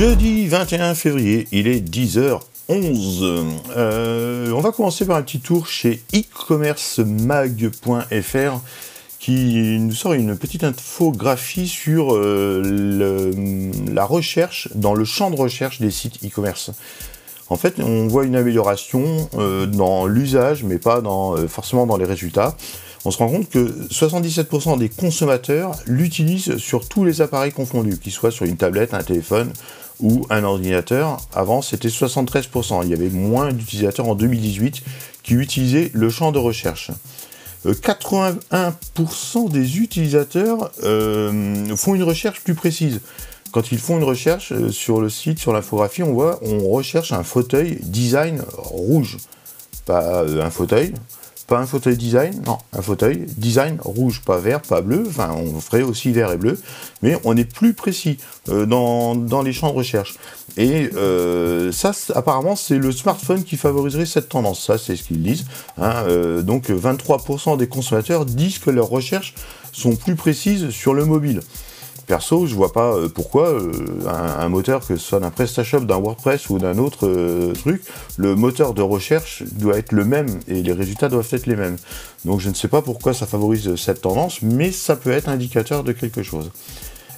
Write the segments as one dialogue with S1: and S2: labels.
S1: Jeudi 21 février, il est 10h11. Euh, on va commencer par un petit tour chez e-commercemag.fr qui nous sort une petite infographie sur euh, la recherche, dans le champ de recherche des sites e-commerce. En fait, on voit une amélioration euh, dans l'usage, mais pas dans, forcément dans les résultats. On se rend compte que 77% des consommateurs l'utilisent sur tous les appareils confondus, qu'ils soient sur une tablette, un téléphone ou un ordinateur. Avant, c'était 73%. Il y avait moins d'utilisateurs en 2018 qui utilisaient le champ de recherche. 81% euh, des utilisateurs euh, font une recherche plus précise. Quand ils font une recherche euh, sur le site, sur l'infographie, on voit, on recherche un fauteuil design rouge. Pas un fauteuil, un fauteuil design, non, un fauteuil design rouge, pas vert, pas bleu, enfin on ferait aussi vert et bleu, mais on est plus précis euh, dans, les champs de recherche. Et euh, ça, apparemment, c'est le smartphone qui favoriserait cette tendance, ça c'est ce qu'ils disent. Hein, euh, donc 23% des consommateurs disent que leurs recherches sont plus précises sur le mobile. Perso, je vois pas euh, pourquoi euh, un, moteur, que ce soit d'un PrestaShop, d'un WordPress ou d'un autre euh, truc, le moteur de recherche doit être le même et les résultats doivent être les mêmes. Donc je ne sais pas pourquoi ça favorise cette tendance, mais ça peut être indicateur de quelque chose.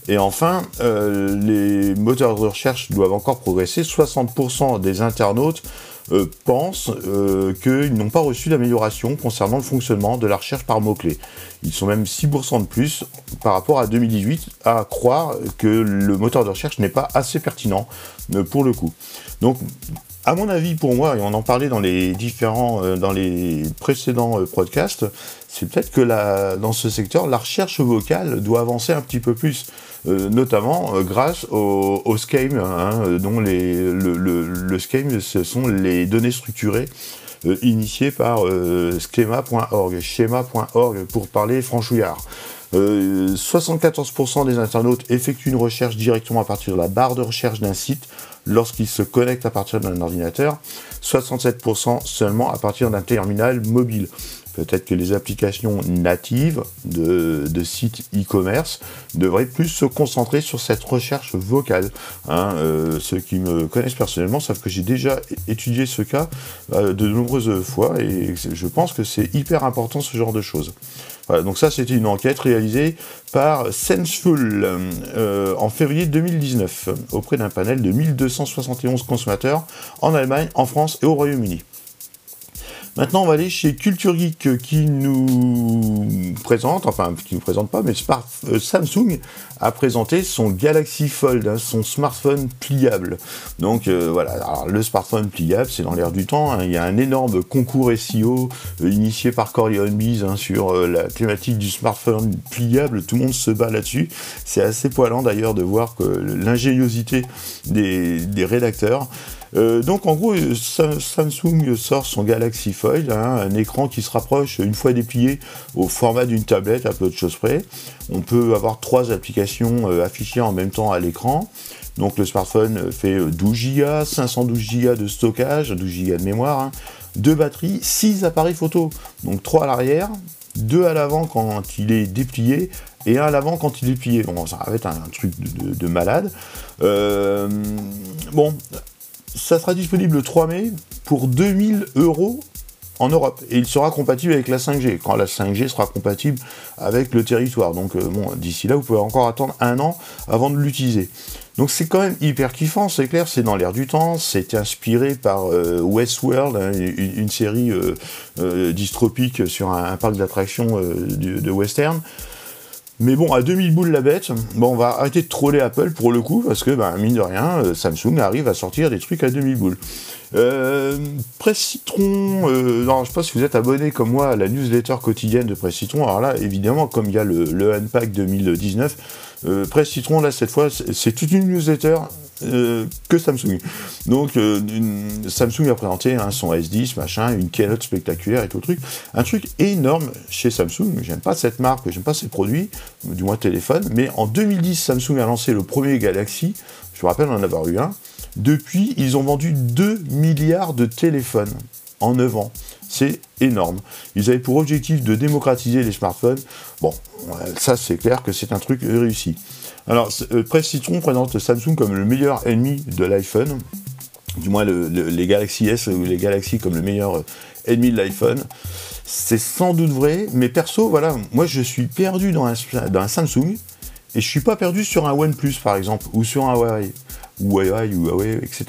S1: Et enfin, les moteurs de recherche doivent encore progresser. 60% des internautes euh, pensent euh, qu'ils n'ont pas reçu d'amélioration concernant le fonctionnement de la recherche par mots-clés. Ils sont même 6% de plus par rapport à 2018 à croire que le moteur de recherche n'est pas assez pertinent euh, pour le coup. Donc, à mon avis, pour moi, et on en parlait dans les différents, dans les précédents podcasts, c'est peut-être que dans ce secteur, la recherche vocale doit avancer un petit peu plus. Euh, notamment euh, grâce au, au SCAME, hein, dont les, le, le, le, SCAME, ce sont les données structurées euh, initiées par schema.org, schéma.org pour parler franchouillard. 74% des internautes effectuent une recherche directement à partir de la barre de recherche d'un site lorsqu'ils se connectent à partir d'un ordinateur, 67% seulement à partir d'un terminal mobile. Peut-être que les applications natives de, sites e-commerce devraient plus se concentrer sur cette recherche vocale. Hein. Euh, ceux qui me connaissent personnellement savent que j'ai déjà étudié ce cas euh, de nombreuses fois et je pense que c'est hyper important ce genre de choses. Voilà, donc ça c'était une enquête réalisée par Senseful euh, en février 2019 auprès d'un panel de 1271 consommateurs en Allemagne, en France et au Royaume-Uni. Maintenant, on va aller chez Culture Geek qui nous présente, enfin, qui nous présente pas, mais euh, Samsung a présenté son Galaxy Fold, hein, son smartphone pliable. Donc euh, voilà, le smartphone pliable, c'est dans l'air du temps. Hein. Il y a un énorme concours SEO euh, initié par Coriolis hein, sur la thématique du smartphone pliable. Tout le monde se bat là-dessus. C'est assez poilant d'ailleurs de voir que l'ingéniosité des rédacteurs. Euh, donc en gros, Samsung sort son Galaxy Fold, hein, un écran qui se rapproche une fois déplié au format d'une tablette à peu de choses près. On peut avoir trois applications euh, affichées en même temps à l'écran. Donc le smartphone fait 12 Go, 512 Go de stockage, 12 Go de mémoire, hein, deux batteries, 6 appareils photo. Donc 3 à l'arrière, 2 à l'avant quand il est déplié et un à l'avant quand il est plié. Bon, ça va être un, truc de, malade. Euh, bon, ça sera disponible le 3 mai pour 2000 euros en Europe. Et il sera compatible avec la 5G, quand la 5G sera compatible avec le territoire. Donc euh, bon, d'ici là, vous pouvez encore attendre un an avant de l'utiliser. Donc c'est quand même hyper kiffant, c'est clair, c'est dans l'air du temps, c'est inspiré par euh, Westworld, hein, une, série euh, dystropique sur un, parc d'attractions de western. Mais bon, à 2000 boules la bête, bon, on va arrêter de troller Apple pour le coup, parce que, ben, mine de rien, euh, Samsung arrive à sortir des trucs à 2000 boules. Euh, Presse Citron, euh, non, je sais pas si vous êtes abonné comme moi à la newsletter quotidienne de Presse Citron. Alors là, évidemment, comme il y a le, le Unpack 2019, euh, Presse Citron, là, cette fois, c'est toute une newsletter euh, que Samsung. Donc euh, Samsung a présenté hein, son S10, machin, une keynote spectaculaire et tout le truc. Un truc énorme chez Samsung. J'aime pas cette marque, j'aime pas ses produits, du moins téléphone. Mais en 2010, Samsung a lancé le premier Galaxy. Je me rappelle en avoir eu un. Depuis, ils ont vendu 2 milliards de téléphones en 9 ans. C'est énorme. Ils avaient pour objectif de démocratiser les smartphones. Bon, ça c'est clair que c'est un truc réussi. Alors, euh, Presse Citron présente Samsung comme le meilleur ennemi de l'iPhone. Du moins, les Galaxy S ou les Galaxy comme le meilleur euh, ennemi de l'iPhone. C'est sans doute vrai, mais perso, voilà, moi je suis perdu dans un, dans un Samsung et je suis pas perdu sur un OnePlus par exemple ou sur un Huawei ou Huawei ou Huawei, etc.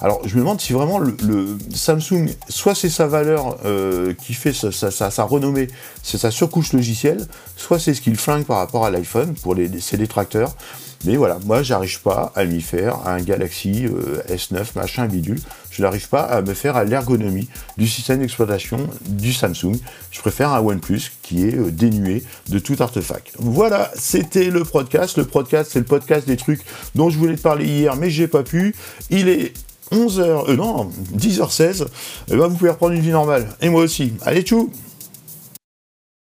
S1: Alors je me demande si vraiment le, Samsung, soit c'est sa valeur euh, qui fait sa, sa, renommée, c'est sa surcouche logicielle, soit c'est ce qu'il flingue par rapport à l'iPhone pour les, ses détracteurs. Mais voilà, moi, j'arrive pas à m'y faire à un Galaxy euh, S9, machin, bidule. Je n'arrive pas à me faire à l'ergonomie du système d'exploitation du Samsung. Je préfère un OnePlus qui est euh, dénué de tout artefact. Voilà, c'était le podcast. Le podcast, c'est le podcast des trucs dont je voulais te parler hier, mais j'ai pas pu. Il est 11h, euh, non, 10h16. Et ben, vous pouvez reprendre une vie normale. Et moi aussi. Allez, tchou